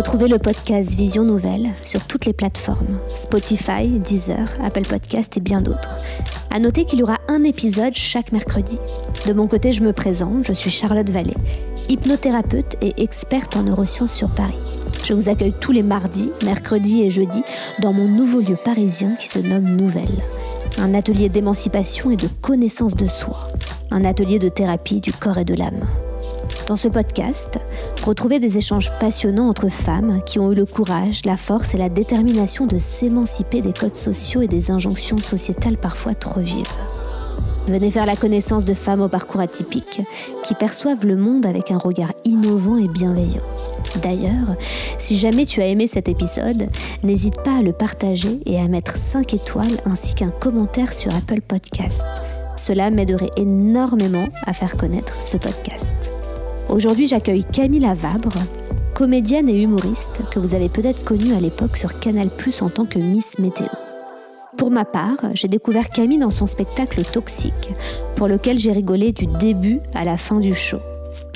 Retrouvez le podcast Vision Nouvelle sur toutes les plateformes Spotify, Deezer, Apple Podcast et bien d'autres. À noter qu'il y aura un épisode chaque mercredi. De mon côté, je me présente, je suis Charlotte Vallée, hypnothérapeute et experte en neurosciences sur Paris. Je vous accueille tous les mardis, mercredis et jeudis dans mon nouveau lieu parisien qui se nomme Nouvelle. Un atelier d'émancipation et de connaissance de soi. Un atelier de thérapie du corps et de l'âme. Dans ce podcast, retrouvez des échanges passionnants entre femmes qui ont eu le courage, la force et la détermination de s'émanciper des codes sociaux et des injonctions sociétales parfois trop vives. Venez faire la connaissance de femmes au parcours atypique qui perçoivent le monde avec un regard innovant et bienveillant. D'ailleurs, si jamais tu as aimé cet épisode, n'hésite pas à le partager et à mettre 5 étoiles ainsi qu'un commentaire sur Apple Podcast. Cela m'aiderait énormément à faire connaître ce podcast. Aujourd'hui, j'accueille Camille Vabre, comédienne et humoriste que vous avez peut-être connue à l'époque sur Canal Plus en tant que Miss Météo. Pour ma part, j'ai découvert Camille dans son spectacle Toxique, pour lequel j'ai rigolé du début à la fin du show.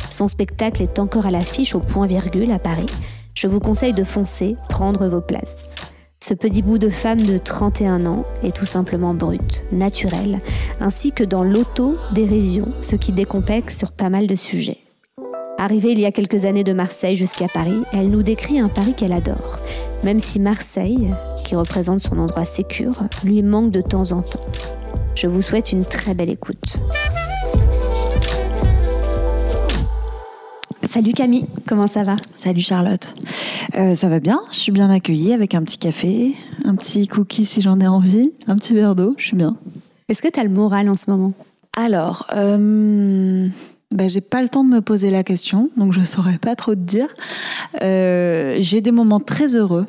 Son spectacle est encore à l'affiche au point virgule à Paris. Je vous conseille de foncer, prendre vos places. Ce petit bout de femme de 31 ans est tout simplement brut, naturel, ainsi que dans l'auto-dérision, ce qui décomplexe sur pas mal de sujets. Arrivée il y a quelques années de Marseille jusqu'à Paris, elle nous décrit un Paris qu'elle adore, même si Marseille, qui représente son endroit sécure, lui manque de temps en temps. Je vous souhaite une très belle écoute. Salut Camille, comment ça va? Salut Charlotte. Euh, ça va bien, je suis bien accueillie avec un petit café, un petit cookie si j'en ai envie, un petit verre d'eau, je suis bien. Est-ce que tu as le moral en ce moment? Alors, euh, ben, j'ai pas le temps de me poser la question, donc je saurais pas trop te dire. Euh, j'ai des moments très heureux.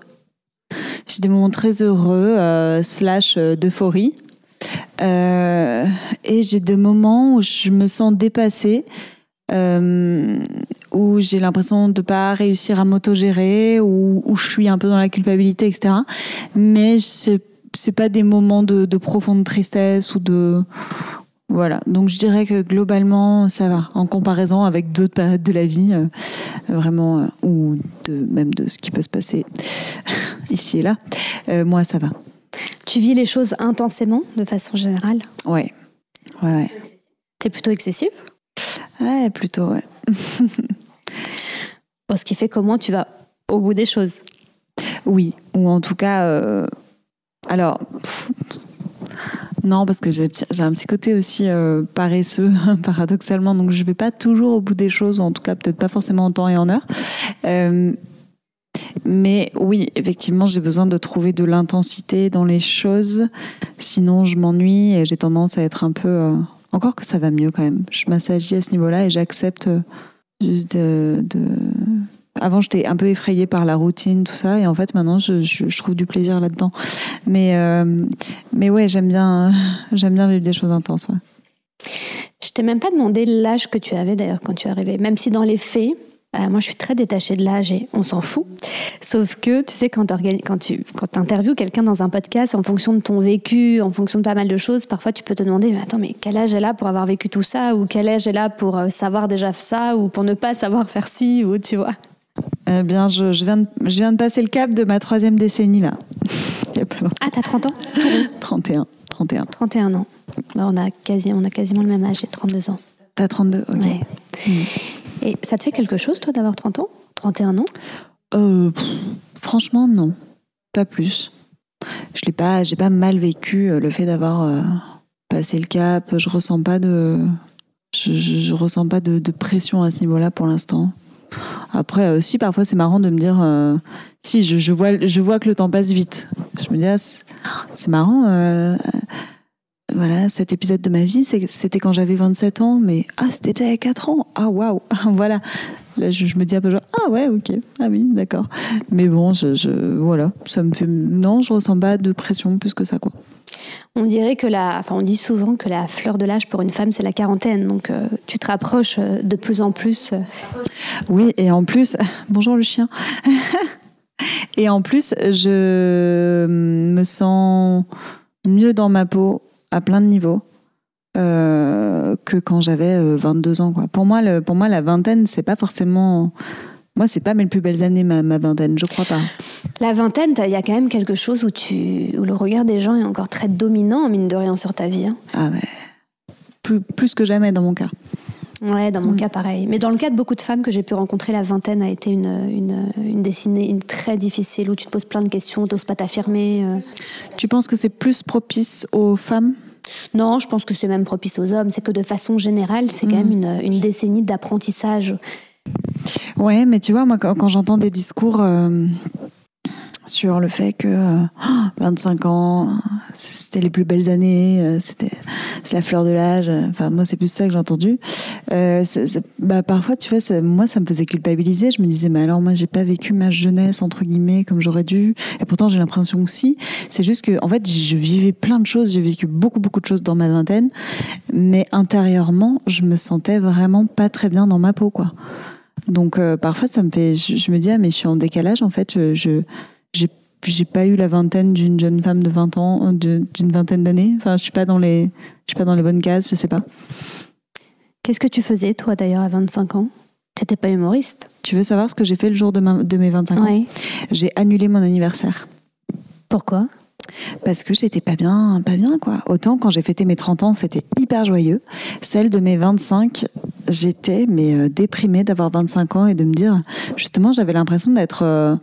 J'ai des moments très heureux, euh, slash euh, d'euphorie. Et j'ai des moments où je me sens dépassée, où j'ai l'impression de pas réussir à m'autogérer, où, où je suis un peu dans la culpabilité, etc. Mais c'est c'est pas des moments de profonde tristesse ou de voilà, donc je dirais que globalement, ça va, en comparaison avec d'autres périodes de la vie, euh, vraiment, euh, ou de, même de ce qui peut se passer ici et là. Euh, moi, ça va. Tu vis les choses intensément, de façon générale? Ouais, ouais, ouais. T'es plutôt excessif Ouais, plutôt, ouais. Bon, ce qui fait comment tu vas au bout des choses. Oui, ou en tout cas, alors, pff, non, parce que j'ai un petit côté aussi euh, paresseux, paradoxalement, donc je vais pas toujours au bout des choses, ou en tout cas peut-être pas forcément en temps et en heure. Euh, mais oui, effectivement, j'ai besoin de trouver de l'intensité dans les choses, sinon je m'ennuie et j'ai tendance à être un peu... euh, encore que ça va mieux quand même. Je m'assagis à ce niveau-là et j'accepte juste de- Avant, j'étais un peu effrayée par la routine, tout ça, et en fait, maintenant, je, trouve du plaisir là-dedans. Mais, euh, mais ouais, j'aime bien, j'aime bien vivre des choses intenses. Ouais. Je t'ai même pas demandé l'âge que tu avais d'ailleurs quand tu es arrivée, même si dans les faits, euh, moi je suis très détachée de l'âge et on s'en fout. Sauf que tu sais, quand tu quand interviews quelqu'un dans un podcast, en fonction de ton vécu, en fonction de pas mal de choses, parfois tu peux te demander mais attends, mais quel âge elle a pour avoir vécu tout ça? Ou quel âge elle a pour euh, savoir déjà ça? Ou pour ne pas savoir faire ci? Ou tu vois Eh bien, je, je, viens de, je viens de passer le cap de ma troisième décennie, là. Il y a pas longtemps. Ah, t'as 30 ans 31. 31. 31 ans. Bah, on, a quasi, on a quasiment le même âge, j'ai 32 ans. T'as 32, ok. Ouais. Et ça te fait quelque chose, toi, d'avoir 30 ans 31 ans Euh, pff, franchement, non. Pas plus. Je l'ai pas, j'ai pas mal vécu euh, le fait d'avoir euh, passé le cap. Je ressens pas de, je, je- je ressens pas de, de pression à ce niveau-là pour l'instant. Après aussi, parfois c'est marrant de me dire, euh, si je, vois, je vois que le temps passe vite. Je me dis, ah, c'est marrant. euh, voilà, cet épisode de ma vie, c'était quand j'avais 27 ans, mais ah, c'était déjà il y a 4 ans. Ah, waouh, voilà. Là, je, me dis un peu genre, ah ouais, ok, ah oui, d'accord. Mais bon, je- voilà, ça me fait. Non, je ressens pas de pression plus que ça, quoi. On dirait que la, enfin, on dit souvent que la fleur de l'âge pour une femme, c'est la quarantaine. Donc, euh, tu te rapproches euh, de plus en plus. euh. Oui, et en plus, bonjour le chien. et en plus, je me sens mieux dans ma peau à plein de niveaux que quand j'avais euh, 22 ans. Pour moi, pour moi, la vingtaine, c'est pas forcément Moi, c'est pas mes plus belles années, ma, ma vingtaine, je crois pas. La vingtaine, il y a quand même quelque chose où, tu, où le regard des gens est encore très dominant, mine de rien, sur ta vie. hein. Ah, mais plus, plus que jamais dans mon cas. Ouais, dans mon Mm. cas, pareil. Mais dans le cas de beaucoup de femmes que j'ai pu rencontrer, la vingtaine a été une, une, une destinée une très difficile où tu te poses plein de questions, t'oses pas t'affirmer. euh. Tu penses que c'est plus propice aux femmes? Non, je pense que c'est même propice aux hommes. C'est que de façon générale, c'est quand même une, une décennie d'apprentissage. Ouais, mais tu vois, moi, quand, j'entends des discours euh, sur le fait que euh, 25 ans, c'était les plus belles années, euh, c'était la fleur de l'âge. euh, Enfin, moi, c'est plus ça que j'ai entendu. Euh, bah, parfois, tu vois, moi, ça me faisait culpabiliser. Je me disais, mais alors, moi, j'ai pas vécu ma jeunesse entre guillemets comme j'aurais dû. Et pourtant, j'ai l'impression que si. C'est juste que, en fait, je vivais plein de choses. J'ai vécu beaucoup, beaucoup de choses dans ma vingtaine, mais intérieurement, je me sentais vraiment pas très bien dans ma peau, quoi. Donc euh, parfois ça me fait, je, je me dis ah mais je suis en décalage en fait, je j'ai pas eu la vingtaine d'une jeune femme de 20 ans, euh, d'une vingtaine d'années. Enfin je suis pas dans les je suis pas dans les bonnes cases, je sais pas. Qu'est-ce que tu faisais, toi, d'ailleurs, à 25 ans? T'étais pas humoriste Tu veux savoir ce que j'ai fait le jour de, ma- de mes 25 ans? J'ai annulé mon anniversaire Pourquoi? Parce que j'étais pas bien, pas bien quoi. Autant quand j'ai fêté mes 30 ans, c'était hyper joyeux. Celle de mes 25, j'étais mais euh, déprimée d'avoir 25 ans et de me dire justement, j'avais l'impression d'être euh,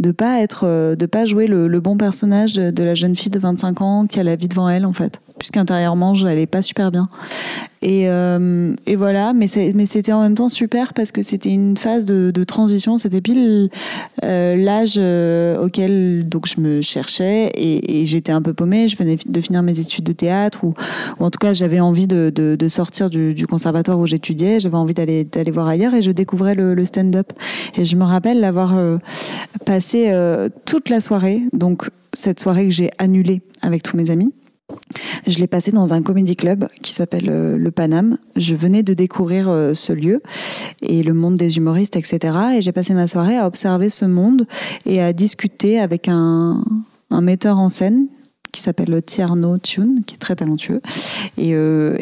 de pas être euh, de pas jouer le, bon personnage de, de la jeune fille de 25 ans qui a la vie devant elle en fait. Puisqu'intérieurement, j'allais pas super bien. Et, euh, et voilà, mais c'était en même temps super parce que c'était une phase de, transition. C'était pile euh, l'âge euh, auquel donc je me cherchais et, j'étais un peu paumée. Je venais de finir mes études de théâtre ou, en tout cas j'avais envie de, de, sortir du, conservatoire où j'étudiais. J'avais envie d'aller d'aller voir ailleurs et je découvrais le, stand-up. Et je me rappelle l'avoir passé toute la soirée. Donc cette soirée que j'ai annulée avec tous mes amis. Je l'ai passé dans un comédie club qui s'appelle euh, le Paname. Je venais de découvrir euh, ce lieu et le monde des humoristes, etc. Et j'ai passé ma soirée à observer ce monde et à discuter avec un, metteur en scène qui s'appelle Tierno Tune, qui est très talentueux et, euh,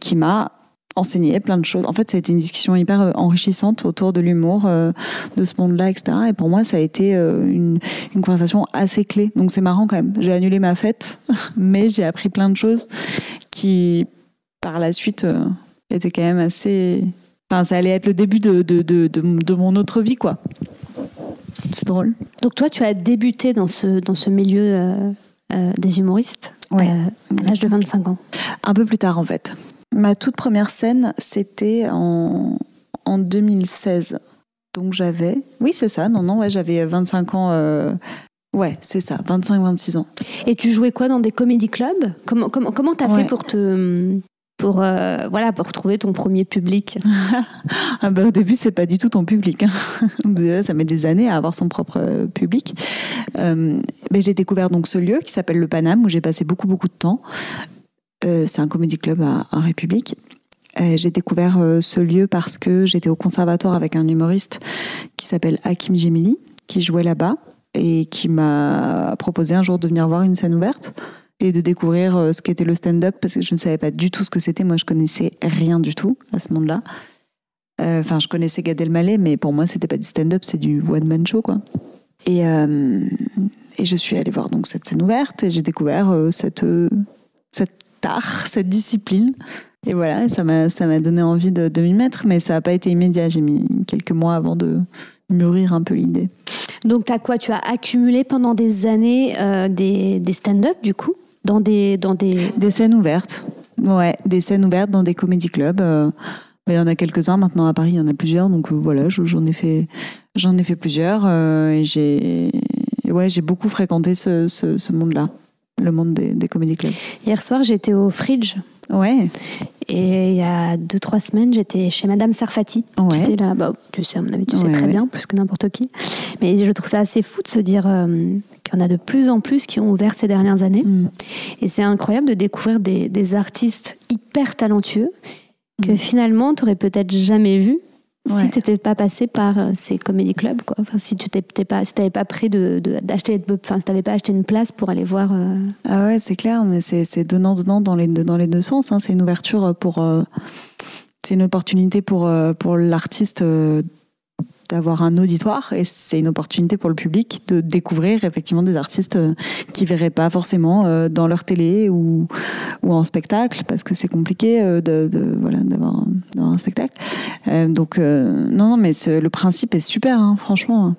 qui m'a enseigné plein de choses. En fait, ça a été une discussion hyper euh, enrichissante autour de l'humour, euh, de ce monde-là, etc. Et pour moi, ça a été euh, une, une conversation assez clé. Donc c'est marrant quand même. J'ai annulé ma fête, mais j'ai appris plein de choses qui, par la suite, euh, étaient quand même assez... Enfin, ça allait être le début de, de, de, de, mon autre vie, quoi. C'est drôle. Donc, toi, tu as débuté dans ce, dans ce milieu des humoristes Ouais. à l'âge de 25 ans. Un peu plus tard, en fait. Ma toute première scène, c'était en, en 2016. Donc j'avais... Oui, c'est ça. Non, non, ouais, j'avais 25 ans... euh, Ouais, c'est ça, 25-26 ans. Et tu jouais quoi dans des comédie clubs? Comment comment comment t'as Ouais. fait pour te pour euh, voilà pour trouver ton premier public? Ah bah, au début, c'est pas du tout ton public. hein. Déjà, ça met des années à avoir son propre euh, public. Euh, mais j'ai découvert donc ce lieu qui s'appelle le Paname, où j'ai passé beaucoup, beaucoup de temps. Euh, c'est un comédie club à, République. J'ai découvert euh, ce lieu parce que j'étais au conservatoire avec un humoriste qui s'appelle Hakim Gemili, qui jouait là-bas et qui m'a proposé un jour de venir voir une scène ouverte et de découvrir euh, ce qu'était le stand-up parce que je ne savais pas du tout ce que c'était. Moi, je connaissais rien du tout à ce monde-là. Enfin, je connaissais Gad Elmaleh, mais pour moi, c'était pas du stand-up, c'est du one-man show, quoi. Et, et je suis allée voir donc cette scène ouverte et j'ai découvert cette, euh, cette discipline. Et voilà, ça m'a ça m'a donné envie de, de m'y mettre, mais ça n'a pas été immédiat. J'ai mis quelques mois avant de mûrir un peu l'idée. Donc t'as quoi? Tu as accumulé pendant des années euh, des, des stand-up du coup? Dans des dans des Des scènes ouvertes. Ouais, des scènes ouvertes dans des comédie clubs. euh, il y en a quelques-uns maintenant à Paris, il y en a plusieurs. Donc euh, voilà, je- j'en ai fait, j'en ai fait plusieurs. euh, et j'ai, ouais, j'ai beaucoup fréquenté ce, ce, ce monde-là, le monde des, des comédie clubs. Hier soir j'étais au Fridge Ouais, et il y a deux trois semaines j'étais chez Madame Sarfati. Ouais. Tu sais là, bah, tu sais à mon avis tu sais très ouais. bien plus que n'importe qui. Mais je trouve ça assez fou de se dire euh, qu'il y en a de plus en plus qui ont ouvert ces dernières années. Mm. Et c'est incroyable de découvrir des, des artistes hyper talentueux que finalement tu aurais peut-être jamais vu si tu n'étais pas passé par euh, ces comédie clubs. Quoi. Enfin, si tu n'avais pas, si t'avais pas pris de, de- d'acheter, enfin, si t'avais pas acheté une place pour aller voir. euh, Ah ouais, c'est clair, mais c'est c'est donnant-donnant dans les, deux- dans les deux sens. hein. C'est une ouverture pour. euh, c'est une opportunité pour, pour l'artiste euh, d'avoir un auditoire et c'est une opportunité pour le public de découvrir effectivement des artistes euh, qui verraient pas forcément euh, dans leur télé ou, ou en spectacle parce que c'est compliqué euh, de, de voilà d'avoir un spectacle. Donc non non mais le principe est super hein, franchement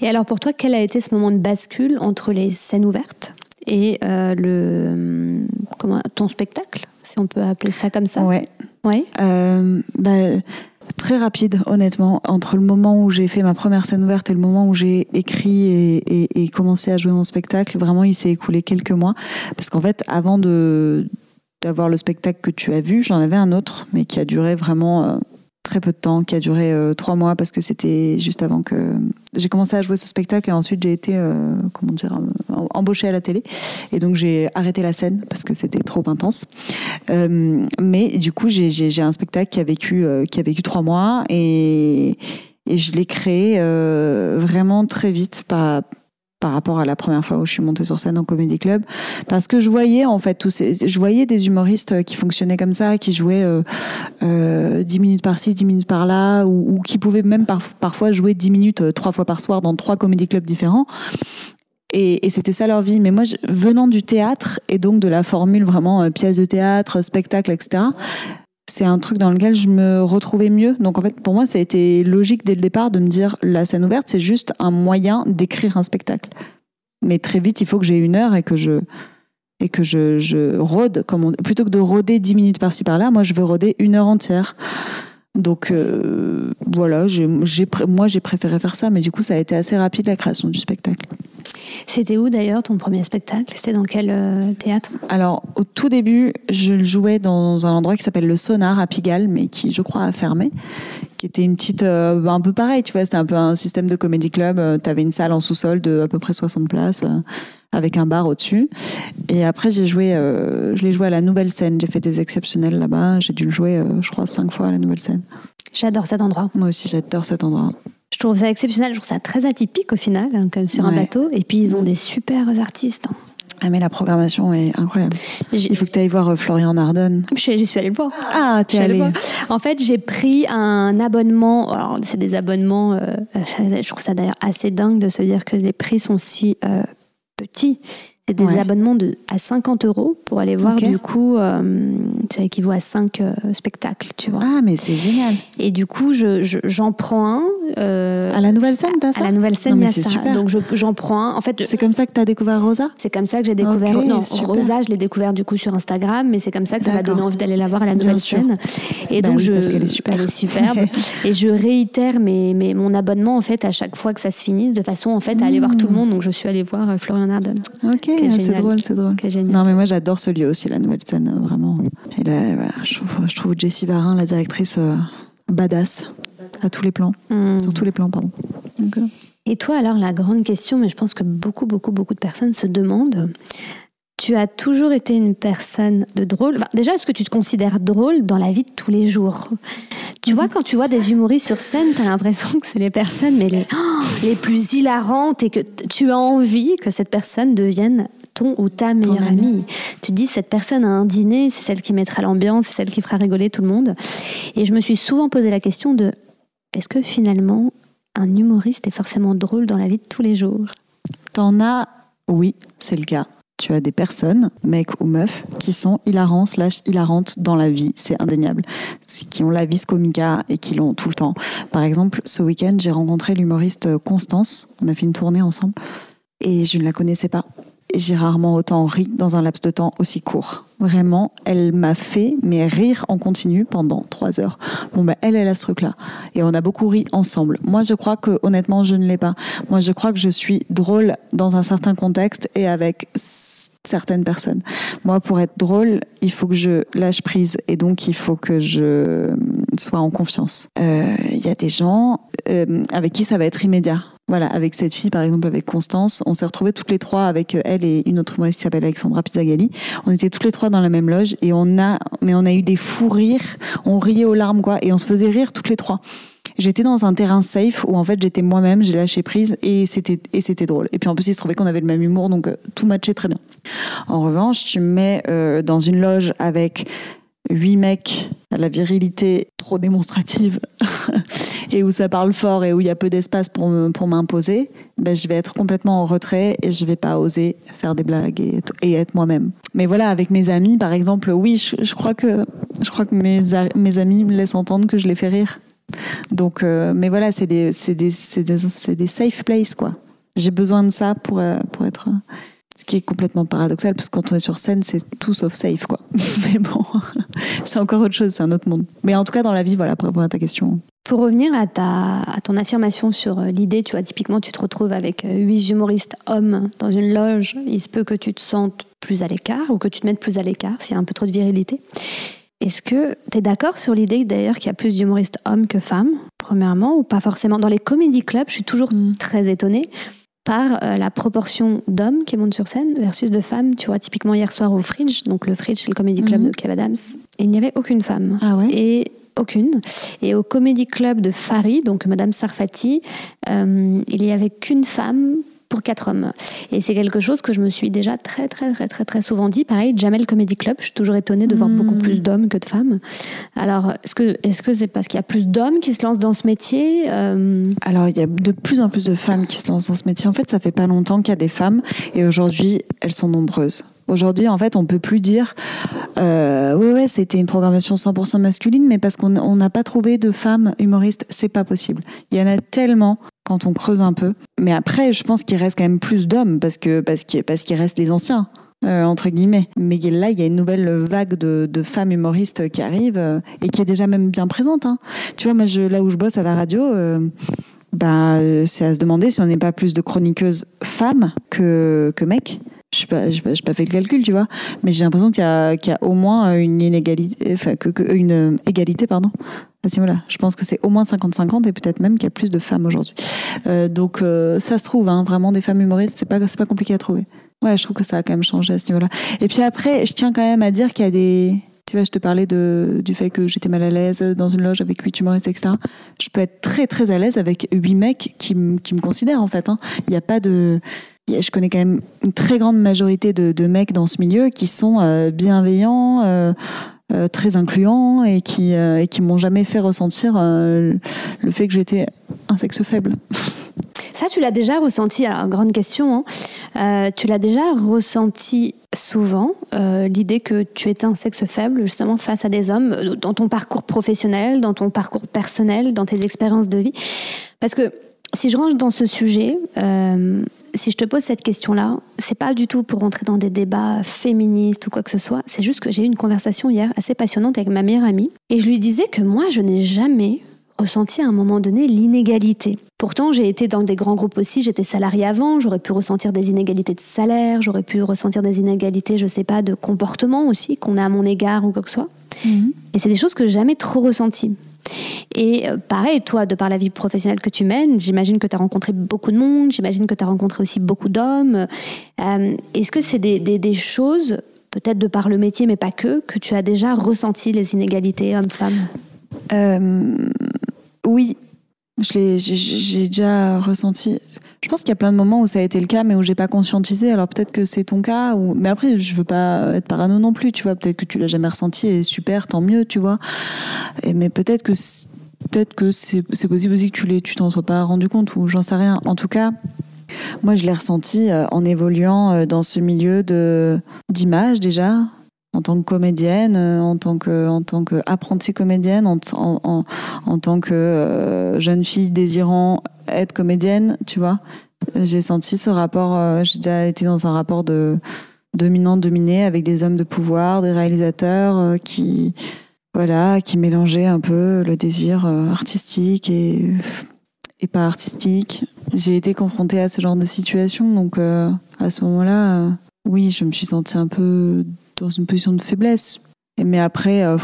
et alors pour toi quel a été ce moment de bascule entre les scènes ouvertes et le comment ton spectacle si on peut appeler ça comme ça? Ouais. Ouais. Bah, très rapide, honnêtement, entre le moment où j'ai fait ma première scène ouverte et le moment où j'ai écrit et, commencé à jouer mon spectacle. Vraiment, il s'est écoulé quelques mois. Parce qu'en fait, avant d'avoir le spectacle que tu as vu, j'en avais un autre, mais qui a duré vraiment euh, très peu de temps, qui a duré euh, trois mois parce que c'était juste avant que j'ai commencé à jouer ce spectacle et ensuite j'ai été euh, comment dire euh, embauchée à la télé et donc j'ai arrêté la scène parce que c'était trop intense. mais du coup j'ai un spectacle qui a vécu qui a vécu trois mois et et je l'ai créé vraiment très vite par par rapport à la première fois où je suis montée sur scène au Comedy Club. Parce que je voyais en fait tous ces, je voyais des humoristes qui fonctionnaient comme ça qui jouaient euh, euh, 10 minutes par-ci 10 minutes par-là ou, qui pouvaient même parfois jouer 10 minutes euh, trois fois par soir dans trois Comedy Clubs différents. Et, et c'était ça leur vie. Mais moi venant du théâtre et donc de la formule vraiment euh, pièce de théâtre spectacle etc c'est un truc dans lequel je me retrouvais mieux. Donc en fait, pour moi, ça a été logique dès le départ de me dire la scène ouverte, c'est juste un moyen d'écrire un spectacle. Mais très vite, il faut que j'ai une heure et que je et que je, je rôde comme plutôt que de rôder dix minutes par-ci par-là, moi je veux rôder une heure entière. Donc euh, voilà, j'ai, moi j'ai préféré faire ça, mais du coup ça a été assez rapide la création du spectacle. C'était où d'ailleurs ton premier spectacle? C'était dans quel euh, théâtre? Alors au tout début, je le jouais dans un endroit qui s'appelle le Sonar à Pigalle, mais qui je crois a fermé, qui était une petite, euh, un peu pareil, tu vois, c'était un peu un système de comédie club. tu avais une salle en sous-sol de à peu près 60 places avec un bar au-dessus. Et après, j'ai joué, euh, je l'ai joué à la nouvelle scène. J'ai fait des exceptionnels là-bas. J'ai dû le jouer, euh, je crois, cinq fois à la nouvelle scène. J'adore cet endroit. Moi aussi, j'adore cet endroit. Je trouve ça exceptionnel. Je trouve ça très atypique au final, hein, comme sur un bateau. Et puis, ils ont des super artistes. Hein. Ah mais la programmation est incroyable. Il faut que tu ailles voir euh, Florian Nardone. J'y suis allée le voir. Ah, tu es allée. En fait, j'ai pris un abonnement. Alors, c'est des abonnements. je trouve ça d'ailleurs assez dingue de se dire que les prix sont si petits. C'est des abonnements de, à 50 euros pour aller voir du coup, euh, ça équivaut à 5 euh, spectacles, tu vois. Ah, mais c'est génial. Et du coup, j'en je, prends un. Euh, à la nouvelle scène, t'as ça À la nouvelle scène, il y a ça. Super. Donc j'en prends un. En fait, c'est comme ça que t'as découvert Rosa? C'est comme ça que j'ai découvert. non, Rosa, je l'ai découvert du coup sur Instagram, mais c'est comme ça que ça m'a donné envie d'aller la voir à la nouvelle scène. Et bah donc je, parce qu'elle est super. Elle est superbe. et je réitère mes, mes, mon abonnement en fait à chaque fois que ça se finisse, de façon en fait à aller voir tout le mmh. monde. Donc je suis allée voir Florian Arden. Ok, c'est drôle, c'est drôle. Non, mais moi j'adore ce lieu aussi, la nouvelle scène, euh, vraiment. Et là, voilà, je, trouve, je trouve Jessie Varin, la directrice, euh, badass à tous les plans. Hmm. Sur tous les plans, pardon. Euh. Et toi, alors, la grande question, mais je pense que beaucoup, beaucoup, beaucoup de personnes se demandent. Tu as toujours été une personne de drôle. déjà, est-ce que tu te considères drôle dans la vie de tous les jours? Tu vois, quand tu vois des humoristes sur scène, tu as l'impression que c'est les personnes mais les, les plus hilarantes et que tu as envie que cette personne devienne ton ou ta meilleure amie. Tu dis, cette personne a un dîner, c'est celle qui mettra l'ambiance, c'est celle qui fera rigoler tout le monde. Et je me suis souvent posé la question de, est-ce que finalement, un humoriste est forcément drôle dans la vie de tous les jours? T'en as, oui, c'est le cas. Tu as des personnes, mecs ou meufs, qui sont hilarants slash hilarantes dans la vie, c'est indéniable. Qui ont la vis comica et qui l'ont tout le temps. Par exemple, ce week-end, j'ai rencontré l'humoriste Constance. On a fait une tournée ensemble et je ne la connaissais pas j'ai rarement autant ri dans un laps de temps aussi court. Vraiment, elle m'a fait mais rire en continu pendant trois heures. Bon ben elle, elle a ce truc-là, et on a beaucoup ri ensemble. Moi, je crois que honnêtement, je ne l'ai pas. Moi, je crois que je suis drôle dans un certain contexte et avec certaines personnes. Moi, pour être drôle, il faut que je lâche prise et donc il faut que je sois en confiance. Euh, il y a des gens euh, avec qui ça va être immédiat voilà, avec cette fille, par exemple, avec Constance, on s'est retrouvés toutes les trois avec euh, elle et une autre humoriste qui s'appelle Alexandra Pizzagalli. On était toutes les trois dans la même loge et on a, mais on a eu des fous rires. On riait aux larmes, quoi, et on se faisait rire toutes les trois. J'étais dans un terrain safe où en fait j'étais moi-même, j'ai lâché prise et c'était et c'était drôle. Et puis en plus il se trouvait qu'on avait le même humour donc euh, tout matchait très bien. En revanche, tu me mets euh, dans une loge avec huit mecs à la virilité trop démonstrative et où ça parle fort et où il y a peu d'espace pour, m'imposer, ben, je vais être complètement en retrait et je vais pas oser faire des blagues et, être moi-même. Mais voilà, avec mes amis, par exemple, oui, je, crois que, je crois que mes, mes amis me laissent entendre que je les fais rire. Donc, euh, mais voilà, c'est des, des, des, des safe places, quoi. J'ai besoin de ça pour, euh, pour être. Ce qui est complètement paradoxal, parce que quand on est sur scène, c'est tout sauf safe, quoi. Mais bon, c'est encore autre chose, c'est un autre monde. Mais en tout cas, dans la vie, voilà, pour répondre à ta question. Pour revenir à, ta, à ton affirmation sur euh, l'idée, tu vois, typiquement, tu te retrouves avec huit humoristes hommes dans une loge, il se peut que tu te sentes plus à l'écart ou que tu te mettes plus à l'écart s'il y a un peu trop de virilité. Est-ce que tu es d'accord sur l'idée d'ailleurs qu'il y a plus d'humoristes hommes que femmes, premièrement, ou pas forcément? Dans les comédie clubs, je suis toujours mm. très étonnée par euh, la proportion d'hommes qui montent sur scène versus de femmes. Tu vois, typiquement hier soir au Fridge, donc le Fridge, c'est le comédie club mm. de Kev Adams, et il n'y avait aucune femme. Ah ouais? Et aucune. Et au comédie club de Farid, donc Madame Sarfati, euh, il n'y avait qu'une femme pour quatre hommes. Et c'est quelque chose que je me suis déjà très, très, très, très, très souvent dit. Pareil, Jamel Comedy Club, je suis toujours étonnée de voir hmm. beaucoup plus d'hommes que de femmes. Alors, est-ce que est-ce que c'est parce qu'il y a plus d'hommes qui se lancent dans ce métier euh? Alors, il y a de plus en plus de femmes qui se lancent dans ce métier. En fait, ça fait pas longtemps qu'il y a des femmes et aujourd'hui, elles sont nombreuses. Aujourd'hui, en fait, on peut plus dire euh, ouais, c'était une programmation 100% masculine, mais parce qu'on n'a pas trouvé de femmes humoristes, c'est pas possible. Il y en a tellement quand on creuse un peu. Mais après, je pense qu'il reste quand même plus d'hommes parce que parce qu'il parce qu'il reste les anciens. Euh, entre guillemets. Mais là, il y a une nouvelle vague de, femmes humoristes qui arrive euh, et qui est déjà même bien présente. Hein. Tu vois, là où je bosse à la radio, euh, bah, c'est à se demander si on n'est pas plus de chroniqueuses femmes que, que mecs. Je n'ai pas, pas, pas, fait le calcul, tu vois. Mais j'ai l'impression qu'il y, y, a au moins une inégalité, enfin, une égalité, pardon, à ce niveau-là. Je pense que c'est au moins 50-50 et peut-être même qu'il y a plus de femmes aujourd'hui. Euh, donc, euh, ça se trouve, hein, vraiment, des femmes humoristes, c'est pas, pas compliqué à trouver. Ouais, je trouve que ça a quand même changé à ce niveau-là. Et puis après, je tiens quand même à dire qu'il y a des, tu vois, je te parlais du fait que j'étais mal à l'aise dans une loge avec huit humoristes, etc. Je peux être très très à l'aise avec huit mecs qui, qui me considèrent en fait. Hein. Il n'y a pas de, je connais quand même une très grande majorité de, mecs dans ce milieu qui sont euh, bienveillants, euh, euh, très incluants et qui et qui m'ont jamais fait ressentir le fait que j'étais un sexe faible. Ça, tu l'as déjà ressenti. Alors, grande question. Hein. tu l'as déjà ressenti souvent l'idée que tu étais un sexe faible justement face à des hommes dans ton parcours professionnel, dans ton parcours personnel, dans tes expériences de vie? Parce que si je range dans ce sujet, euh, si je te pose cette question-là, c'est pas du tout pour rentrer dans des débats féministes ou quoi que ce soit. C'est juste que j'ai eu une conversation hier assez passionnante avec ma meilleure amie et je lui disais que moi, je n'ai jamais ressenti à un moment donné l'inégalité. Pourtant, j'ai été dans des grands groupes aussi, j'étais salariée avant, j'aurais pu ressentir des inégalités de salaire, j'aurais pu ressentir des inégalités, je sais pas, de comportement aussi qu'on a à mon égard ou quoi que ce soit. Mhm. Et c'est des choses que j'ai jamais trop ressenties. Et euh, pareil, toi, de par la vie professionnelle que tu mènes, j'imagine que tu as rencontré beaucoup de monde, j'imagine que tu as rencontré aussi beaucoup d'hommes. Euh, est-ce que c'est des, choses, peut-être de par le métier, mais pas que, que tu as déjà ressenti les inégalités hommes-femmes euh, Oui, j'ai déjà ressenti. Je pense qu'il y a plein de moments où ça a été le cas, mais où j'ai pas conscientisé. Alors peut-être que c'est ton cas, ou... mais après je veux pas être parano non plus, tu vois. Peut-être que tu l'as jamais ressenti et super, tant mieux, tu vois. Mais peut-être que peut-être que c'est possible aussi que tu l'aies, tu t'en sois pas rendu compte ou j'en sais rien. En tout cas, moi je l'ai ressenti euh, en évoluant euh, dans ce milieu de d'image déjà, en tant que comédienne, euh, en tant que en tant qu'apprentie comédienne, en, en, en, tant que euh, jeune fille désirant être comédienne, tu vois. J'ai senti ce rapport. Euh, j'ai déjà été dans un rapport de dominant dominé avec des hommes de pouvoir, des réalisateurs qui voilà, qui mélangeaient un peu le désir artistique et et pas artistique. J'ai été confrontée à ce genre de situation, donc à ce moment-là, oui, je me suis sentie un peu dans une position de faiblesse. Mais après, euh,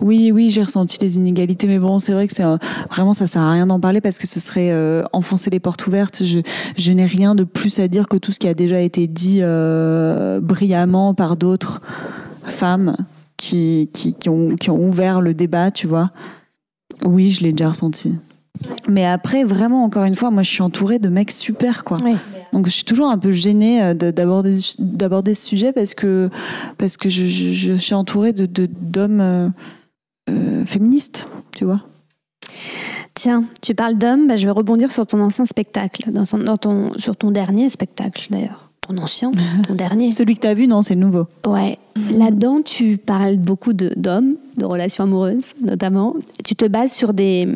oui, oui, j'ai ressenti les inégalités, mais bon, c'est vrai que c'est vraiment ça sert à rien d'en parler parce que ce serait euh, enfoncer les portes ouvertes. Je, n'ai rien de plus à dire que tout ce qui a déjà été dit euh, brillamment par d'autres femmes qui, qui, ont, qui ont ouvert le débat, tu vois. Oui, je l'ai déjà ressenti. Mais après, vraiment, encore une fois, moi, je suis entourée de mecs super, quoi. Donc, je suis toujours un peu gênée euh, d'aborder d'aborder ce sujet parce que parce que je, je, suis entourée de d'hommes euh, euh, féministes, tu vois. Tiens, tu parles d'homme, bah, je vais rebondir sur ton ancien spectacle, dans, son, dans ton, sur ton dernier spectacle d'ailleurs. Ton ancien, ton dernier. Celui que tu as vu, non, c'est nouveau. Ouais. Là-dedans, tu parles beaucoup de- d'hommes, de, relations amoureuses notamment. Tu te bases sur des,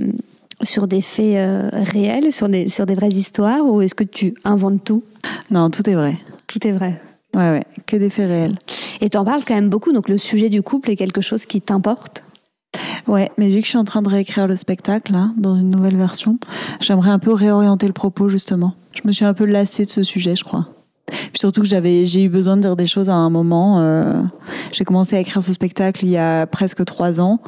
sur des faits euh, réels, sur des, sur des vraies histoires, ou est-ce que tu inventes tout? Non, tout est vrai. Tout est vrai. Ouais, ouais, que des faits réels. Et tu en parles quand même beaucoup, donc le sujet du couple est quelque chose qui t'importe? Ouais, mais vu que je suis en train de réécrire le spectacle, là, dans une nouvelle version, j'aimerais un peu réorienter le propos, justement. Je me suis un peu lassée de ce sujet, je crois. Surtout que j'avais, j'ai eu besoin de dire des choses à un moment. euh, j'ai commencé à écrire ce spectacle il y a presque trois ans.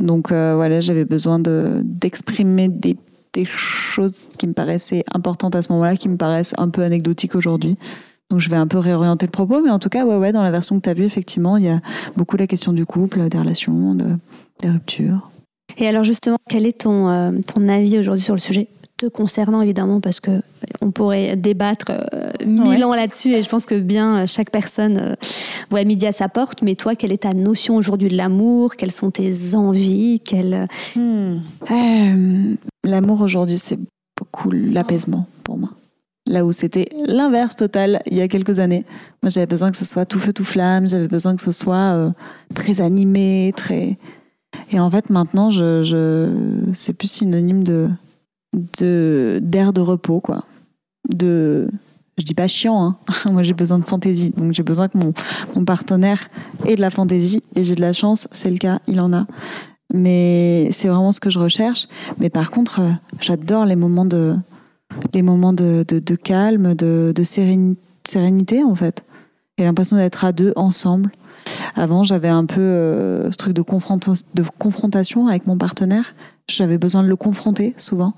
Donc euh, voilà, j'avais besoin de, d'exprimer des, choses qui me paraissaient importantes à ce moment-là, qui me paraissent un peu anecdotiques aujourd'hui. Donc je vais un peu réorienter le propos, mais en tout cas, ouais, ouais, dans la version que tu as vue, effectivement, il y a beaucoup la question du couple, des relations, de, des ruptures. Et alors justement, quel est ton, euh, ton avis aujourd'hui sur le sujet? Te concernant évidemment parce que on pourrait débattre euh, mille Ouais. ans là-dessus et je pense que bien euh, chaque personne euh, voit midi à sa porte mais toi quelle est ta notion aujourd'hui de l'amour? Quelles sont tes envies? Quelles... Euh, L'amour aujourd'hui, c'est beaucoup l'apaisement pour moi. Là où c'était l'inverse total il y a quelques années. Moi, j'avais besoin que ce soit tout feu, tout flamme. J'avais besoin que ce soit euh, très animé, très. Et en fait, maintenant, je, je... c'est plus synonyme de de d'air de repos, quoi. De je dis pas chiant, hein. moi j'ai besoin de fantaisie, donc j'ai besoin que mon, mon partenaire ait de la fantaisie, et j'ai de la chance, c'est le cas, il en a. Mais c'est vraiment ce que je recherche. Mais par contre, euh, j'adore les moments de, les moments de, de, calme, de, de séréni- sérénité en fait. J'ai l'impression d'être à deux ensemble. Avant, j'avais un peu euh, ce truc de confrontation avec mon partenaire. J'avais besoin de le confronter souvent.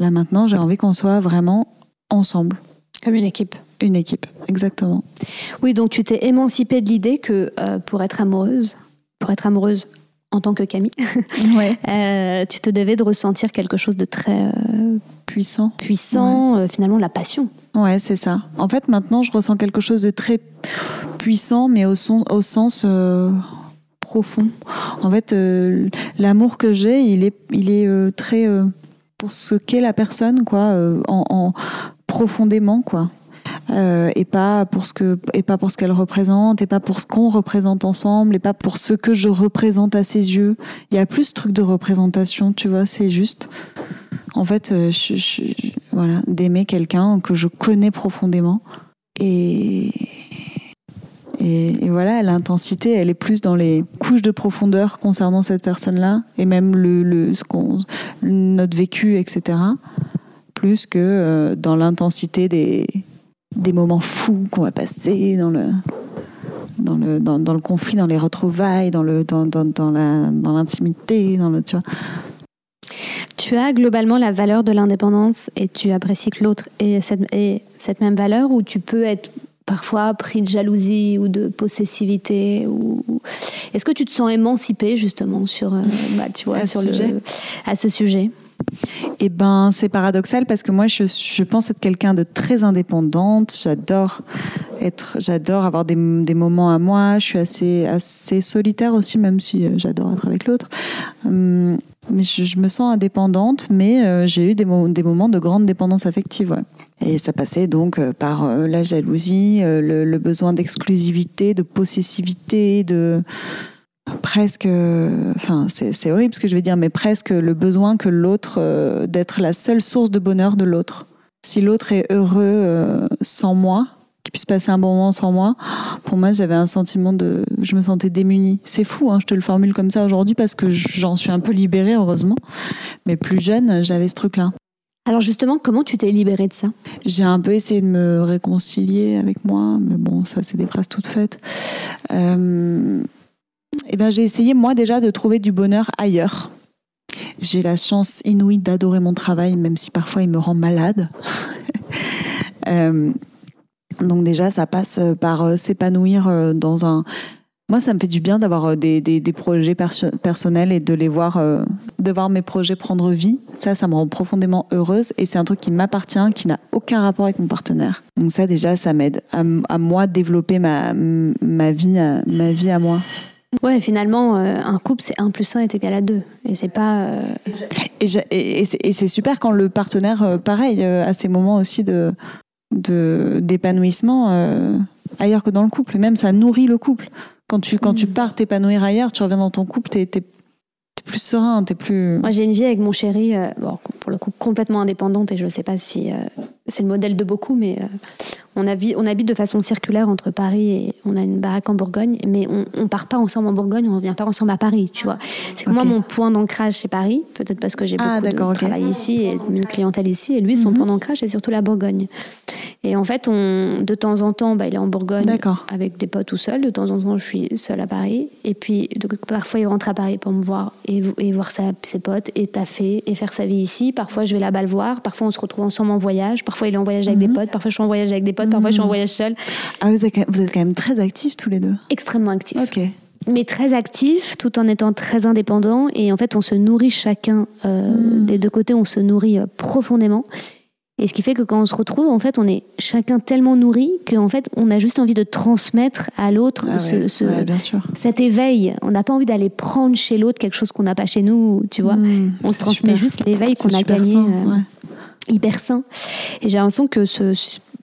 Là maintenant, j'ai envie qu'on soit vraiment ensemble, comme une équipe une équipe, exactement. oui donc tu t'es émancipée de l'idée que euh, pour être amoureuse pour être amoureuse en tant que Camille Ouais. euh, tu te devais de ressentir quelque chose de très euh, Puissant. puissant finalement la passion Ouais, c'est ça. En fait, maintenant, je ressens quelque chose de très puissant, mais au, son, au sens profond. En fait, l'amour que j'ai, il est, il est très pour ce qu'est la personne, quoi, euh, en, en- profondément, quoi. Euh, et pas pour ce que et pas pour ce qu'elle représente et pas pour ce qu'on représente ensemble et pas pour ce que je représente à ses yeux il y a plus ce truc de représentation tu vois c'est juste en fait euh, voilà d'aimer quelqu'un que je connais profondément et et, voilà l'intensité elle est plus dans les couches de profondeur concernant cette personne là et même le, notre vécu etc plus que euh, dans l'intensité des moments fous qu'on va passer dans le conflit dans les retrouvailles dans l'intimité dans le tu vois. Tu as globalement la valeur de l'indépendance et tu apprécies que l'autre ait cette même valeur ou tu peux être parfois pris de jalousie ou de possessivité ou est-ce que tu te sens émancipé justement sur euh, bah, tu vois À sur ce le sujet? à ce sujet? Eh ben, c'est paradoxal parce que moi, je, je pense être quelqu'un de très indépendante. J'adore être, j'adore avoir des, des moments à moi. Je suis assez, assez solitaire aussi, même si euh, j'adore être avec l'autre. Hum, je, me sens indépendante, mais euh, j'ai eu des, mo- des moments de grande dépendance affective. Et ça passait donc euh, par euh, la jalousie, le, le besoin d'exclusivité, de possessivité, de presque, enfin c'est horrible ce que je vais dire, mais presque le besoin que l'autre, d'être la seule source de bonheur de l'autre. Si l'autre est heureux sans moi, puisse passer un bon moment sans moi, pour moi j'avais un sentiment de, je me sentais démunie. C'est fou, hein, je te le formule comme ça aujourd'hui parce que j'en suis un peu libérée heureusement, mais plus jeune j'avais ce truc-là. alors justement comment tu t'es libérée de ça? J'ai un peu essayé de me réconcilier avec moi, mais bon, ça, c'est des phrases toutes faites. Euh, eh ben, j'ai essayé, moi, déjà, de trouver du bonheur ailleurs. J'ai la chance inouïe d'adorer mon travail, même si parfois il me rend malade. Euh, donc déjà, ça passe par euh, s'épanouir euh, dans un... Moi, ça me fait du bien d'avoir euh, des, des, des projets perso- personnels et de les voir, euh, de voir mes projets prendre vie. Ça, ça me rend profondément heureuse et c'est un truc qui m'appartient, qui n'a aucun rapport avec mon partenaire. Donc ça, déjà, ça m'aide à, à moi développer ma, ma vie, à, ma vie à moi. Ouais, finalement, euh, un couple, c'est 1 plus 1 est égal à 2. Et c'est pas. euh, Et, et- c'est- super quand le partenaire, euh, pareil, euh, a ces moments aussi de de- d'épanouissement euh, ailleurs que dans le couple. Et même ça nourrit le couple. Quand tu, quand tu pars t'épanouir ailleurs, tu reviens dans ton couple, t'es es, plus serein, t'es plus. Moi, j'ai une vie avec mon chéri, euh, bon, pour le coup, complètement indépendante, et je ne sais pas si euh, c'est le modèle de beaucoup, mais euh, on, habi- on habite de façon circulaire entre Paris et on a une baraque en Bourgogne, mais on ne part pas ensemble en Bourgogne, on ne vient pas ensemble à Paris, tu vois. C'est que moi, mon point d'ancrage, c'est Paris, peut-être parce que j'ai Ah, beaucoup de travail ici et une clientèle ici, et lui, son point d'ancrage, c'est surtout la Bourgogne. Et en fait, on, de temps en temps, bah, il est en Bourgogne avec des potes tout seul. De temps en temps, je suis seule à Paris. Et puis, parfois, il rentre à Paris pour me voir et, et voir sa- ses potes et taffer et faire sa vie ici. Parfois, je vais là-bas le voir. Parfois, on se retrouve ensemble en voyage. Parfois, il est en voyage avec des potes. Parfois, je suis en voyage avec des potes. Parfois, je suis en voyage seule. Ah, vous êtes, quand- vous êtes quand même très actifs tous les deux? Extrêmement actif. Ok. Mais très actif, tout en étant très indépendant. Et en fait, on se nourrit chacun. euh, Des deux côtés, on se nourrit euh, profondément. Et ce qui fait que quand on se retrouve, en fait, on est chacun tellement nourri qu'en fait, on a juste envie de transmettre à l'autre Ah ce, ouais, ce- ouais, bien sûr. cet éveil. On n'a pas envie d'aller prendre chez l'autre quelque chose qu'on n'a pas chez nous, tu vois. Mmh, on se transmet super. juste l'éveil qu'on a gagné, sain, euh, ouais. Hyper sain. Et j'ai l'impression que ce,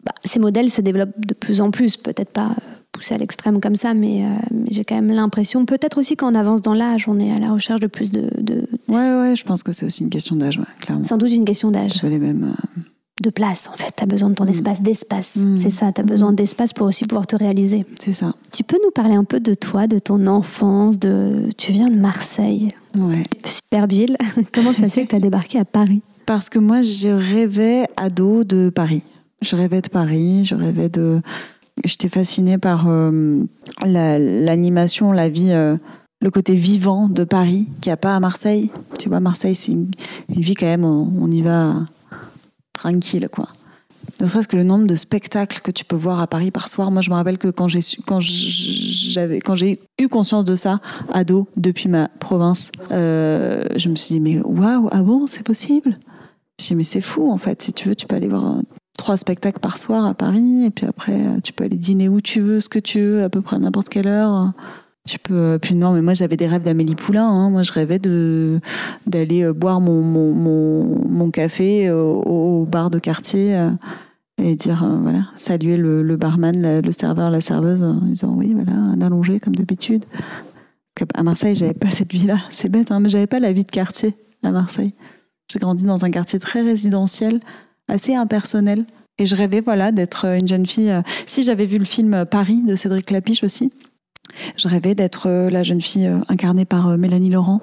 bah, ces modèles se développent de plus en plus. Peut-être pas euh, poussés à l'extrême comme ça, mais, euh, mais j'ai quand même l'impression, peut-être aussi quand on avance dans l'âge, on est à la recherche de plus de... de- Ouais, ouais, je pense que c'est aussi une question d'âge, ouais, clairement. sans doute une question d'âge, les mêmes. euh, de place en fait. Tu as besoin de ton espace, d'espace. Mm. C'est ça, tu as besoin d'espace pour aussi pouvoir te réaliser. C'est ça. Tu peux nous parler un peu de toi, de ton enfance, de... Tu viens de Marseille, Ouais. super ville. Comment ça se fait que tu as débarqué à Paris? Parce que moi, je rêvais ado de Paris. Je rêvais de Paris, je rêvais de. J'étais fascinée par euh, la- l'animation, la, vie, euh, le côté vivant de Paris qu'il n'y a pas à Marseille. Tu vois, Marseille, c'est une, vie quand même, on, y va tranquille, quoi. Ne serait-ce que le nombre de spectacles que tu peux voir à Paris par soir. Moi, je me rappelle que quand j'ai eu conscience de ça, ado, depuis ma province, euh, je me suis dit mais waouh, ah bon, c'est possible? Suis dit mais c'est fou en fait. Si tu veux, tu peux aller voir euh, trois spectacles par soir à Paris et puis après euh, tu peux aller dîner où tu veux, ce que tu veux, à peu près n'importe quelle heure. Tu peux. euh, Puis non, mais moi j'avais des rêves d'Amélie Poulain. hein. Moi je rêvais de d'aller boire mon, mon, mon, café au, bar de quartier et dire voilà saluer le, barman, le serveur, la serveuse en disant oui voilà un allongé comme d'habitude. À Marseille j'avais pas cette vie-là. C'est bête, hein, mais j'avais pas la vie de quartier à Marseille. J'ai grandi dans un quartier très résidentiel, assez impersonnel. Et je rêvais voilà d'être une jeune fille. euh, Si j'avais vu le film Paris de Cédric Clapiche aussi, je rêvais d'être euh, la jeune fille euh, incarnée par euh, Mélanie Laurent.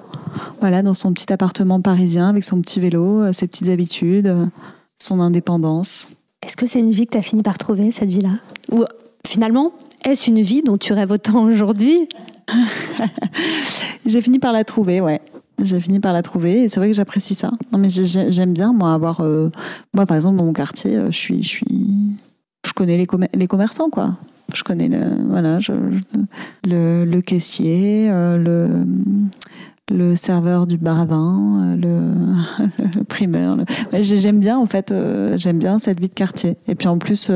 Voilà, dans son petit appartement parisien avec son petit vélo, euh, ses petites habitudes, euh, son indépendance. Est-ce que c'est une vie que tu as fini par trouver, cette vie-là? Ou finalement, est-ce une vie dont tu rêves autant aujourd'hui? J'ai fini par la trouver, ouais. J'ai fini par la trouver et c'est vrai que j'apprécie ça. Non mais j'ai- j'ai- j'aime bien moi avoir euh, moi par exemple dans mon quartier, euh, je suis je suis je connais les, les commerçants quoi. Je connais le voilà, le, le caissier, euh, le le serveur du bar à vin, le, le primeur. J'aime bien en fait, j'aime bien cette vie de quartier. Et puis en plus,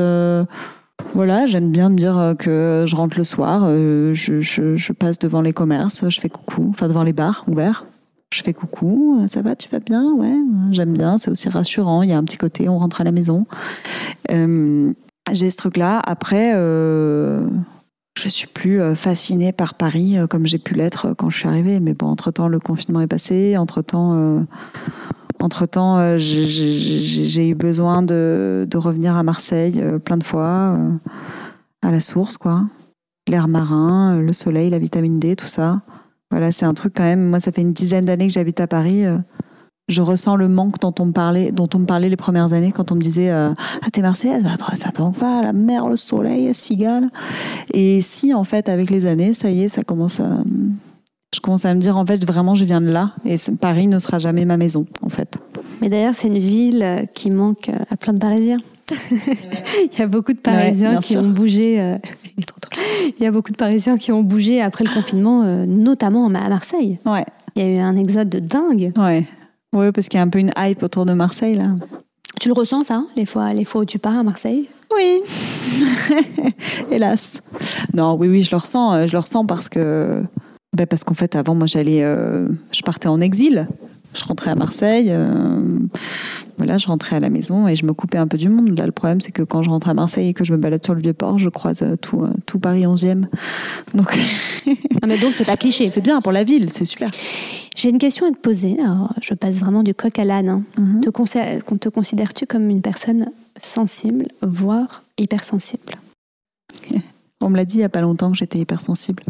voilà, j'aime bien me dire que je rentre le soir, je, je passe devant les commerces, je fais coucou, enfin devant les bars ouverts. Je fais coucou, euh, ça va, tu vas bien? Ouais, j'aime bien, c'est aussi rassurant. Il y a un petit côté, on rentre à la maison. Euh, J'ai ce truc-là. Après, euh, je suis plus euh, fascinée par Paris euh, comme j'ai pu l'être euh, quand je suis arrivée. Mais bon, entre-temps, le confinement est passé. Entre-temps, euh, entre-temps euh, j'ai- eu besoin de, de revenir à Marseille euh, plein de fois, euh, à la source, quoi. L'air marin, euh, le soleil, la vitamine D, tout ça. Voilà, c'est un truc quand même. Moi, ça fait une dizaine d'années que j'habite à Paris. euh, je ressens le manque dont on me parlait, dont on me parlait les premières années quand on me disait euh, ah t'es marseillaise, bah, ça t'en va, la mer, le soleil, la cigale. Et si en fait avec les années, ça y est, ça commence à, je commence à me dire en fait vraiment je viens de là et Paris ne sera jamais ma maison en fait. Mais d'ailleurs, c'est une ville euh, qui manque euh, à plein de Parisiens. Il y a beaucoup de Parisiens qui sûr. ont bougé. Il est trop drôle. Il y a beaucoup de Parisiens qui ont bougé après le confinement, euh, notamment à Marseille. Ouais, Il y a eu un exode de dingue. ouais, ouais, parce qu'il y a un peu une hype autour de Marseille là. Tu le ressens ça, les fois, les fois où tu pars à Marseille? Oui, hélas. Non, oui, oui, je le ressens. euh, Je le ressens parce que ben Parce qu'en fait, avant, moi, j'allais, euh, je partais en exil. Je rentrais à Marseille, euh, voilà, je rentrais à la maison et je me coupais un peu du monde. Là, le problème, c'est que quand je rentre à Marseille et que je me balade sur le Vieux-Port, je croise tout, tout Paris 11e. Donc, ah, mais donc, c'est pas cliché. c'est bien pour la ville, c'est super. J'ai une question à te poser. Alors, je passe vraiment du coq à l'âne. Hein. Mhm. Te, te considères-tu comme une personne sensible, voire hypersensible? On me l'a dit il y a pas longtemps que j'étais hypersensible.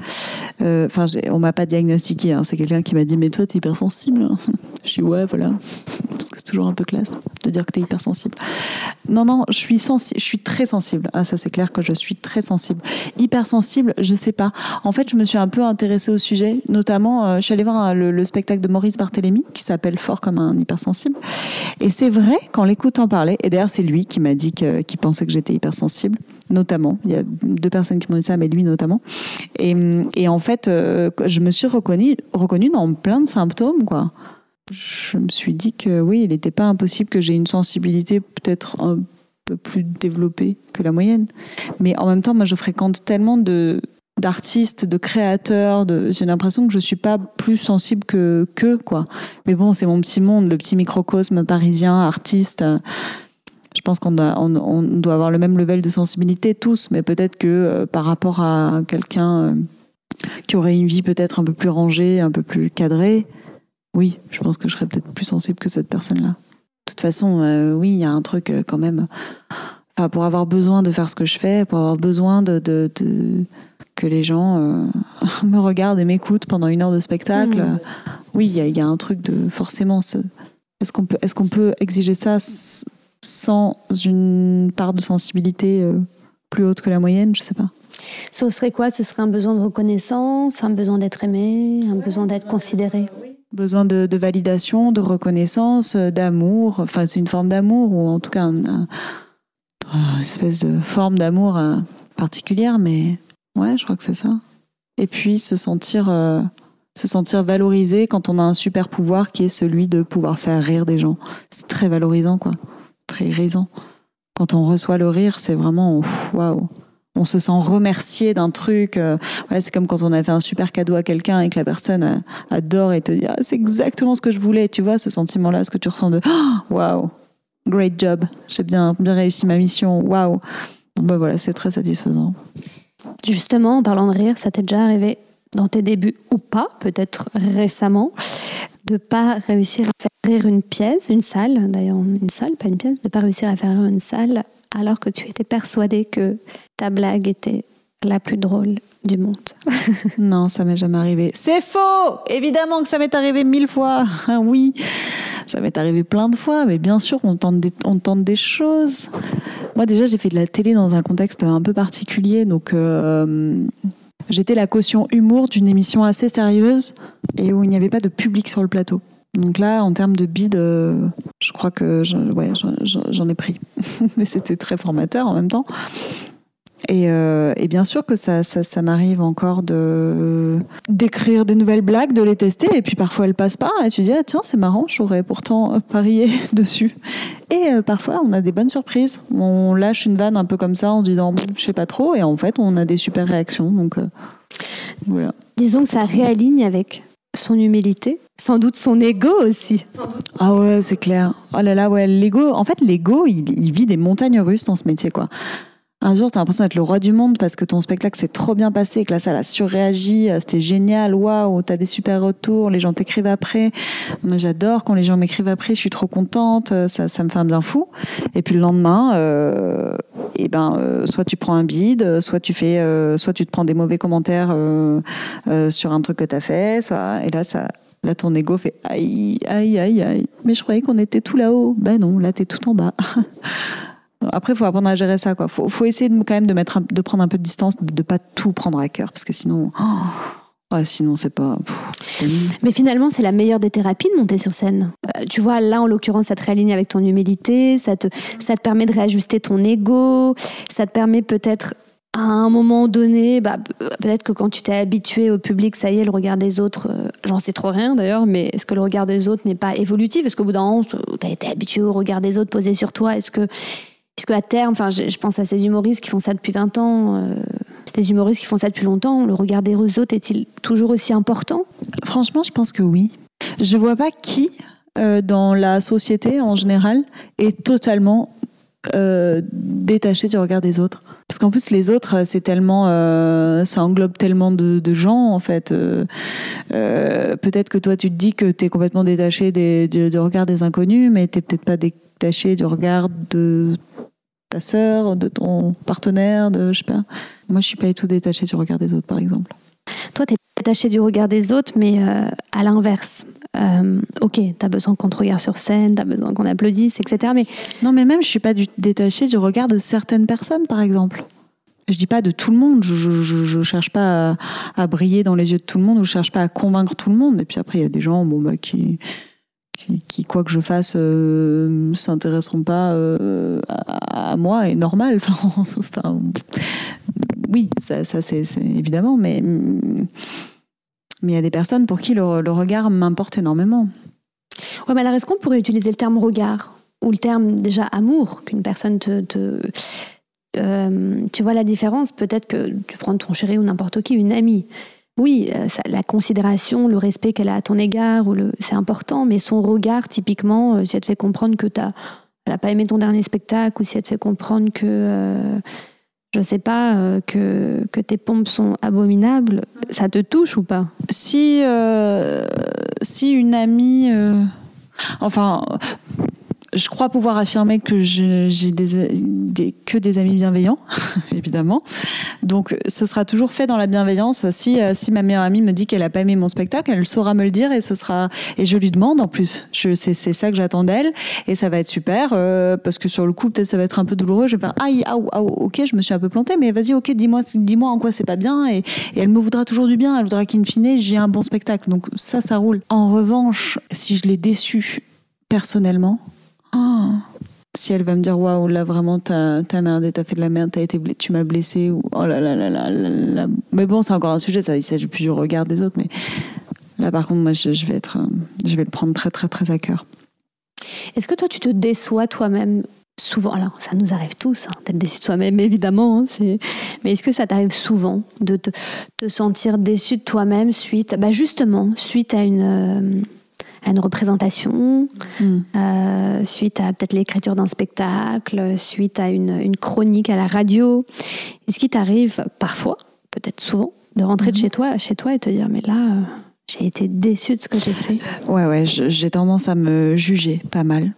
Euh, enfin, on m'a pas diagnostiqué. Hein. C'est quelqu'un qui m'a dit mais toi t'es hypersensible. Je dis ouais voilà parce que c'est toujours un peu classe de dire que t'es hypersensible. Non non, je suis sensible. Je suis très sensible. Ah ça c'est clair que je suis très sensible. Hypersensible, je sais pas. En fait, je me suis un peu intéressée au sujet. Notamment, euh, je suis allée voir le, spectacle de Maurice Barthélémy qui s'appelle Fort comme un hypersensible. Et c'est vrai qu'en l'écoutant parler, et d'ailleurs c'est lui qui m'a dit qu'il pensait que j'étais hypersensible notamment. Il y a deux personnes qui m'ont dit ça, mais lui notamment. Et, et en fait, euh, je me suis reconnue, reconnue dans plein de symptômes, quoi. Je me suis dit que oui, il n'était pas impossible que j'ai une sensibilité peut-être un peu plus développée que la moyenne. Mais en même temps, moi, je fréquente tellement de d'artistes, de créateurs, j'ai l'impression que je suis pas plus sensible que que quoi. Mais bon, c'est mon petit monde, le petit microcosme parisien, artiste je pense qu'on doit, on, doit avoir le même level de sensibilité tous, mais peut-être que euh, par rapport à quelqu'un euh, qui aurait une vie peut-être un peu plus rangée, un peu plus cadrée, oui, je pense que je serais peut-être plus sensible que cette personne-là. De toute façon, euh, oui, il y a un truc quand même. Enfin, pour avoir besoin de faire ce que je fais, pour avoir besoin de, de, que les gens me regardent et m'écoutent pendant une heure de spectacle, mmh. oui, il y, y, a un truc de forcément. Est-ce qu'on peut, est-ce qu'on peut exiger ça sans une part de sensibilité euh, plus haute que la moyenne, je sais pas. Ce serait quoi? Ce serait un besoin de reconnaissance, un besoin d'être aimé, un besoin d'être considéré? Besoin de, validation, de reconnaissance, euh, d'amour. Enfin, c'est une forme d'amour, ou en tout cas une espèce de forme d'amour euh, particulière, mais ouais, je crois que c'est ça. Et puis se sentir, se sentir valorisé quand on a un super pouvoir qui est celui de pouvoir faire rire des gens. C'est très valorisant, quoi très raison. Quand on reçoit le rire, c'est vraiment waouh. On se sent remercié d'un truc. Euh, c'est comme quand on a fait un super cadeau à quelqu'un et que la personne euh, adore et te dit ah, c'est exactement ce que je voulais. Tu vois ce sentiment-là, ce que tu ressens de oh, waouh, great job, j'ai bien bien réussi ma mission. Waouh. Ben voilà, c'est très satisfaisant. Justement, en parlant de rire, ça t'est déjà arrivé dans tes débuts ou pas, peut-être récemment, de pas réussir à faire rire une pièce, une salle, d'ailleurs une salle, pas une pièce, de pas réussir à faire rire une salle alors que tu étais persuadé que ta blague était la plus drôle du monde. non, ça m'est jamais arrivé. C'est faux Évidemment que ça m'est arrivé mille fois. Ah oui, ça m'est arrivé plein de fois, mais bien sûr, on tente des, choses. Moi, déjà, j'ai fait de la télé dans un contexte un peu particulier, donc euh, J'étais la caution humour d'une émission assez sérieuse et où il n'y avait pas de public sur le plateau. Donc là, en termes de bide, euh, je crois que j'en ai pris. Mais c'était très formateur en même temps. Euh, et, bien sûr que ça, ça, m'arrive encore de d'écrire des nouvelles blagues, de les tester, et puis parfois elles passent pas, et tu dis ah, tiens c'est marrant, j'aurais pourtant parié dessus. Et euh, parfois on a des bonnes surprises. On lâche une vanne un peu comme ça en se disant je sais pas trop, et en fait on a des super réactions. Donc euh, voilà. Disons que ça réaligne avec son humilité, sans doute son ego aussi. Ah ouais, c'est clair. Oh là là, ouais, l'ego. En fait, l'ego, il, il vit des montagnes russes dans ce métier, quoi un jour, tu as l'impression d'être le roi du monde parce que ton spectacle s'est trop bien passé et que là, ça a surréagi, euh, c'était génial, waouh, t'as des super retours, les gens t'écrivent après. Moi, j'adore quand les gens m'écrivent après, je suis trop contente, euh, ça, ça me fait un bien fou. Et puis le lendemain, euh, et ben, soit tu prends un bide, soit tu fais, soit tu te prends des mauvais commentaires sur un truc que t'as fait, soit, et là, ça, Là, ton ego fait aïe, aïe, aïe, aïe. Mais je croyais qu'on était tout là-haut. Ben non, là, t'es tout en bas. Après, il faut apprendre à gérer ça. Il faut, faut, essayer quand même de, mettre de prendre un peu de distance, de ne pas tout prendre à cœur, parce que sinon, oh, sinon c'est pas. Mais finalement, c'est la meilleure des thérapies de monter sur scène. Euh, tu vois, là, en l'occurrence, ça te réaligne avec ton humilité, ça te, ça te permet de réajuster ton ego, ça te permet peut-être à un moment donné, bah, peut-être que quand tu t'es habitué au public, ça y est, le regard des autres, euh, j'en sais trop rien d'ailleurs, mais est-ce que le regard des autres n'est pas évolutif? Est-ce qu'au bout d'un moment, tu as été habitué au regard des autres posé sur toi? Est-ce que est-ce qu'à terme, enfin, je, pense à ces humoristes qui font ça depuis 20 ans, euh, Les humoristes qui font ça depuis longtemps, le regard des autres est-il toujours aussi important? Franchement, je pense que oui. Je vois pas qui euh, dans la société en général est totalement euh, détaché du regard des autres. Parce qu'en plus, les autres, c'est tellement, euh, ça englobe tellement de, gens, en fait. peut-être que toi, tu te dis que tu es complètement détaché des, du, regard des inconnus, mais tu peut-être pas détaché du regard de ta sœur, de ton partenaire, de je sais pas. Moi, je suis pas du tout détachée du regard des autres, par exemple. Toi, tu es détaché du regard des autres, mais à l'inverse. Euh, ok, tu as besoin qu'on te regarde sur scène, tu as besoin qu'on applaudisse, etc. Mais... Non, mais même, je suis pas du, détachée du regard de certaines personnes, par exemple. Je dis pas de tout le monde, je, je, cherche pas à, briller dans les yeux de tout le monde, ou je cherche pas à convaincre tout le monde. Et puis après, il y a des gens bon, bah, qui, qui, quoi que je fasse, euh, s'intéresseront pas euh, à, moi, et normal. Enfin, oui, ça, ça c'est évidemment, mais mais il y a des personnes pour qui le, regard m'importe énormément. Ouais, mais alors est-ce qu'on pourrait utiliser le terme regard ou le terme déjà amour qu'une personne te. Euh, tu vois la différence? Peut-être que tu prends ton chéri ou n'importe qui, une amie. Oui, euh, la considération, le respect qu'elle a à ton égard, c'est important, mais son regard, typiquement, euh, si elle te fait comprendre que tu n'a pas aimé ton dernier spectacle ou si elle te fait comprendre que je sais pas, euh, que, tes pompes sont abominables, ça te touche ou pas? Si, euh, si une amie. Euh, enfin, je crois pouvoir affirmer que j'ai que des amis bienveillants, évidemment. Donc, ce sera toujours fait dans la bienveillance. Si, euh, si ma meilleure amie me dit qu'elle a pas aimé mon spectacle, elle saura me le dire et ce sera et je lui demande en plus. C'est ça que j'attends d'elle et ça va être super euh, parce que sur le coup peut-être ça va être un peu douloureux. Je vais faire aïe, ah, ah, ok, je me suis un peu plantée, mais vas-y, ok, dis-moi, dis-moi en quoi c'est pas bien et, et, elle me voudra toujours du bien. Elle voudra qu'in fine j'ai un bon spectacle. Donc ça, ça roule. En revanche, si je l'ai déçue personnellement, Oh. Si elle va me dire waouh là vraiment t'as as merdé, t'as fait de la merde, t'as été tu m'as blessé ou oh là là là là là. Mais bon c'est encore un sujet, ça il s'agit plus du regard des autres, mais là par contre moi je, vais être, euh, je vais le prendre très très très à cœur. Est-ce que toi tu te déçois toi-même souvent? Alors ça nous arrive tous hein, d'être déçu de soi-même évidemment, hein, mais est-ce que ça t'arrive souvent de te, te, sentir déçu de toi-même suite, bah justement suite à une euh, à une représentation, mm. euh, suite à peut-être l'écriture d'un spectacle, suite à une, chronique à la radio. Est-ce qu'il t'arrive parfois, peut-être souvent, de rentrer de mm-hmm. chez toi, chez toi et te dire mais là, euh, j'ai été déçue de ce que j'ai fait? Ouais, ouais, j'ai tendance à me juger pas mal.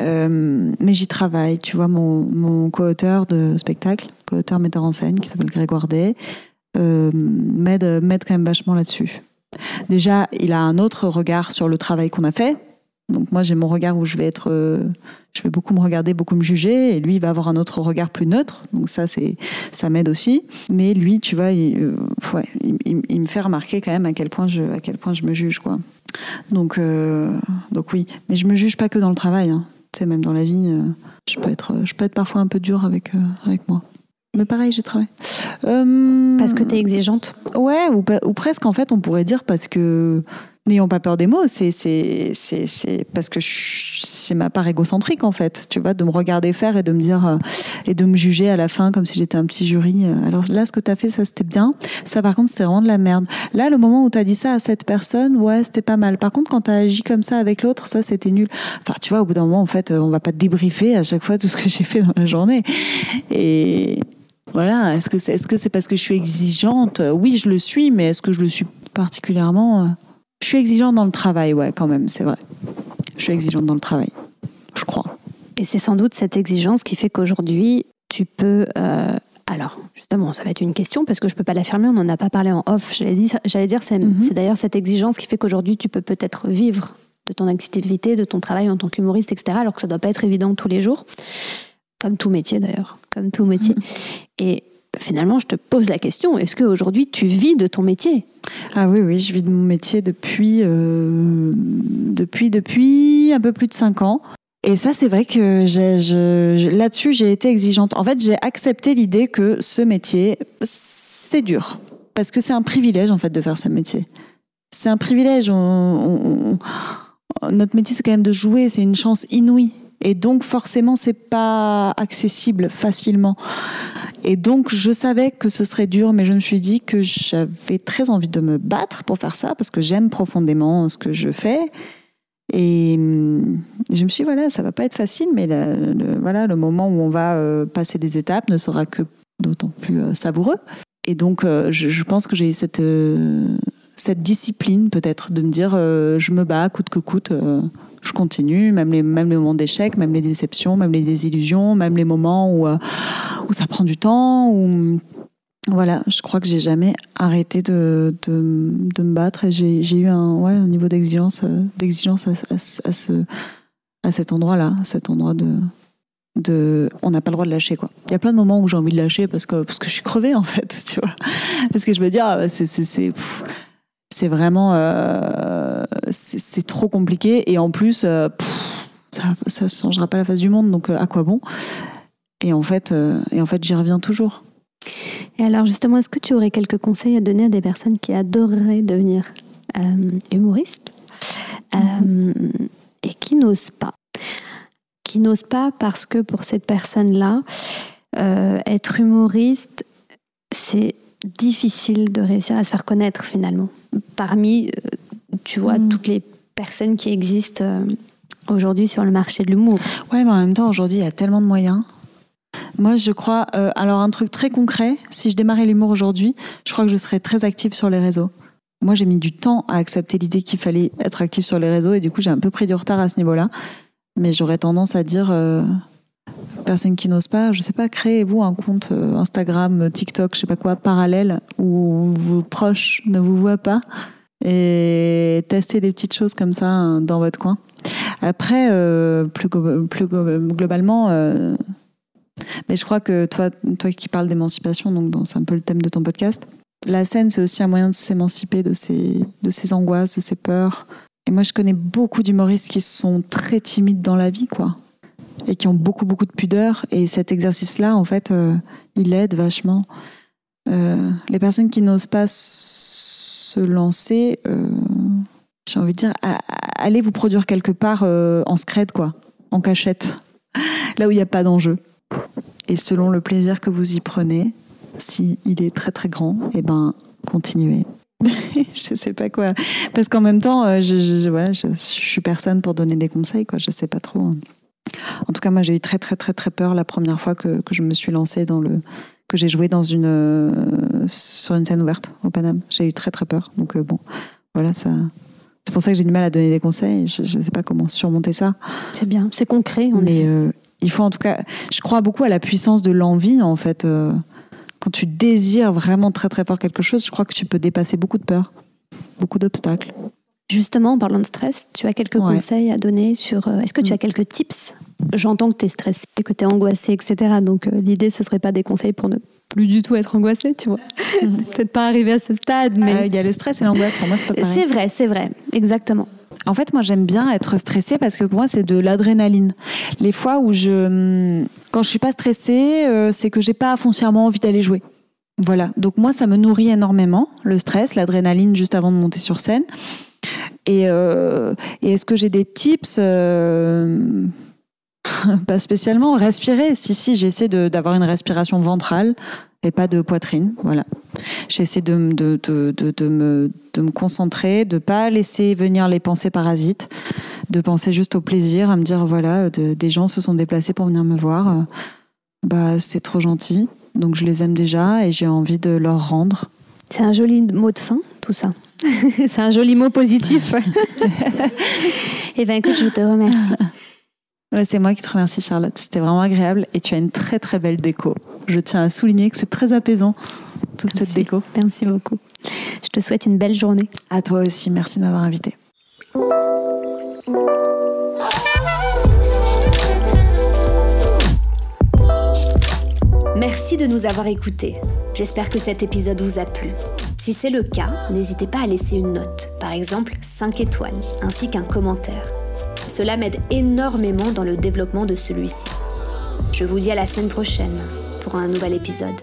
Euh, mais j'y travaille. Tu vois, mon, mon co-auteur de spectacle, co-auteur metteur en scène, qui s'appelle Grégoire Day, m'aide quand même vachement là-dessus. Déjà, il a un autre regard sur le travail qu'on a fait. Donc moi, j'ai mon regard où je vais être, euh, je vais beaucoup me regarder, beaucoup me juger, et lui, il va avoir un autre regard plus neutre. Donc ça, c'est, ça m'aide aussi. Mais lui, tu vois, il, euh, me fait remarquer quand même à quel point je, à quel point je me juge, quoi. Donc, euh, donc oui. Mais je me juge pas que dans le travail. Hein. Tu sais, même dans la vie, je peux être, je peux être parfois un peu dur avec, avec moi. Mais pareil, je travaille. Euh, parce que tu es exigeante Ouais, ou, ou, presque en fait, on pourrait dire parce que, n'ayons pas peur des mots, c'est parce que c'est ma part égocentrique en fait, tu vois, de me regarder faire et de me dire, euh, et de me juger à la fin comme si j'étais un petit jury. Alors là, ce que tu as fait, ça c'était bien. Ça par contre, c'était vraiment de la merde. Là, le moment où tu as dit ça à cette personne, ouais, c'était pas mal. Par contre, quand tu as agi comme ça avec l'autre, ça c'était nul. Enfin, tu vois, au bout d'un moment, en fait, on va pas débriefer à chaque fois tout ce que j'ai fait dans la journée. Et, voilà, est-ce que c'est est -ce c'est parce que je suis exigeante? Oui, je le suis, mais est-ce que je le suis particulièrement euh, Je suis exigeante dans le travail, ouais, quand même, c'est vrai. Je suis exigeante dans le travail, je crois. Et c'est sans doute cette exigence qui fait qu'aujourd'hui, tu peux... Euh, alors, justement, ça va être une question parce que je ne peux pas l'affirmer, on n'en a pas parlé en off. J'allais dire, dire mhm. c'est d'ailleurs cette exigence qui fait qu'aujourd'hui, tu peux peut-être vivre de ton activité, de ton travail en tant qu'humoriste, etc., alors que ça ne doit pas être évident tous les jours comme tout métier d'ailleurs, comme tout métier. Et finalement, je te pose la question, est-ce qu'aujourd'hui tu vis de ton métier? Ah oui, oui, je vis de mon métier depuis, euh, depuis, depuis un peu plus de cinq ans. Et ça, c'est vrai que là-dessus, j'ai été exigeante. En fait, j'ai accepté l'idée que ce métier, c'est dur. Parce que c'est un privilège, en fait, de faire ce métier. C'est un privilège. notre métier, c'est quand même de jouer. C'est une chance inouïe. Et donc forcément, c'est pas accessible facilement. Et donc je savais que ce serait dur, mais je me suis dit que j'avais très envie de me battre pour faire ça parce que j'aime profondément ce que je fais. Et hum, je me suis dit, voilà, ça va pas être facile, mais le, voilà, le moment où on va euh, passer des étapes ne sera que d'autant plus euh, savoureux. Et donc, euh, je, pense que j'ai eu cette, cette discipline, peut-être, de me dire, je me bats coûte que coûte, je continue, même les, même les moments d'échec, même les déceptions, même les désillusions, même les moments où, où ça prend du temps, où voilà, je crois que j'ai jamais arrêté de, de, me battre et j'ai eu un, ouais, un niveau d'exigence euh, à, ce, à cet endroit-là, à cet endroit de, de on n'a pas le droit de lâcher quoi. Il y a plein de moments où j'ai envie de lâcher parce que parce que je suis crevée en fait, tu vois. Parce que je me dis ah, c'est c'est vraiment euh, c'est trop compliqué et en plus euh, ça ça changera pas la face du monde donc à quoi bon? Et en fait et en fait j'y reviens toujours. Et alors justement, est-ce que tu aurais quelques conseils à donner à des personnes qui adoreraient devenir euh, humoristes euh, et qui n'osent pas? Qui n'osent pas parce que pour cette personne-là, euh, être humoriste, c'est difficile de réussir à se faire connaître finalement. Parmi, tu vois, mm. toutes les personnes qui existent aujourd'hui sur le marché de l'humour. Ouais, mais en même temps, aujourd'hui, il y a tellement de moyens. Moi, je crois. Euh, alors, un truc très concret, si je démarrais l'humour aujourd'hui, je crois que je serais très active sur les réseaux. Moi, j'ai mis du temps à accepter l'idée qu'il fallait être active sur les réseaux et du coup, j'ai un peu pris du retard à ce niveau-là. Mais j'aurais tendance à dire. Euh, personne qui n'ose pas, je sais pas, créez-vous un compte euh, Instagram, TikTok, je sais pas quoi, parallèle, où vos proches ne vous voient pas et testez des petites choses comme ça hein, dans votre coin. Après, plus, plus, globalement, mais je crois que toi, toi qui parles d'émancipation, donc c'est un peu le thème de ton podcast, la scène, c'est aussi un moyen de s'émanciper de ses, de ses angoisses, de ses peurs. Et moi, je connais beaucoup d'humoristes qui sont très timides dans la vie, quoi. Et qui ont beaucoup, beaucoup de pudeur. Et cet exercice-là, en fait, euh, il aide vachement. Euh, les personnes qui n'osent pas se lancer, euh, j'ai envie de dire, allez vous produire quelque part en scred, quoi, en cachette, là où il n'y a pas d'enjeu. Et selon le plaisir que vous y prenez, si il est très très grand, eh ben continuez. je sais pas quoi. Parce qu'en même temps, je, je, je, suis personne pour donner des conseils, quoi. Je sais pas trop. En tout cas, moi, j'ai eu très très très très peur la première fois que, que je me suis lancée dans le que j'ai joué dans une euh, sur une scène ouverte au Paname. J'ai eu très très peur. Donc euh, bon, voilà, ça. C'est pour ça que j'ai du mal à donner des conseils. Je ne sais pas comment surmonter ça. C'est bien, c'est concret. On Mais il faut en tout cas, je crois beaucoup à la puissance de l'envie en fait. Euh, quand tu désires vraiment très très fort quelque chose, je crois que tu peux dépasser beaucoup de peurs, beaucoup d'obstacles. Justement, en parlant de stress, tu as quelques conseils à donner sur. Euh, est-ce que tu as mm. quelques tips? J'entends que tu es stressé, que tu es angoissé, etc. Donc euh, l'idée, ce serait pas des conseils pour ne plus du tout être angoissé, tu vois. Mm. Peut-être pas arriver à ce stade, mais. Il y a le stress et l'angoisse, pour moi, c'est pas pareil. C'est vrai, c'est vrai, exactement. En fait, moi, j'aime bien être stressée parce que pour moi, c'est de l'adrénaline. Les fois où je, quand je suis pas stressée, euh, c'est que j'ai pas foncièrement envie d'aller jouer. Voilà. Donc moi, ça me nourrit énormément le stress, l'adrénaline juste avant de monter sur scène. Et, euh, est-ce que j'ai des tips euh, Pas spécialement. Respirer. Si si, j'essaie d'avoir une respiration ventrale et pas de poitrine. Voilà. J'essaie de, me, de me concentrer, de pas laisser venir les pensées parasites, de penser juste au plaisir, à me dire voilà, des gens se sont déplacés pour venir me voir. Bah, c'est trop gentil. Donc je les aime déjà et j'ai envie de leur rendre. C'est un joli mot de fin, tout ça. c'est un joli mot positif. eh bien, écoute, je te remercie. c'est moi qui te remercie, Charlotte. C'était vraiment agréable et tu as une très très belle déco. Je tiens à souligner que c'est très apaisant, toute cette déco. Merci beaucoup. Je te souhaite une belle journée. À toi aussi. Merci de m'avoir invité. Merci de nous avoir écoutés. J'espère que cet épisode vous a plu. Si c'est le cas, n'hésitez pas à laisser une note, par exemple 5 étoiles, ainsi qu'un commentaire. Cela m'aide énormément dans le développement de celui-ci. Je vous dis à la semaine prochaine pour un nouvel épisode.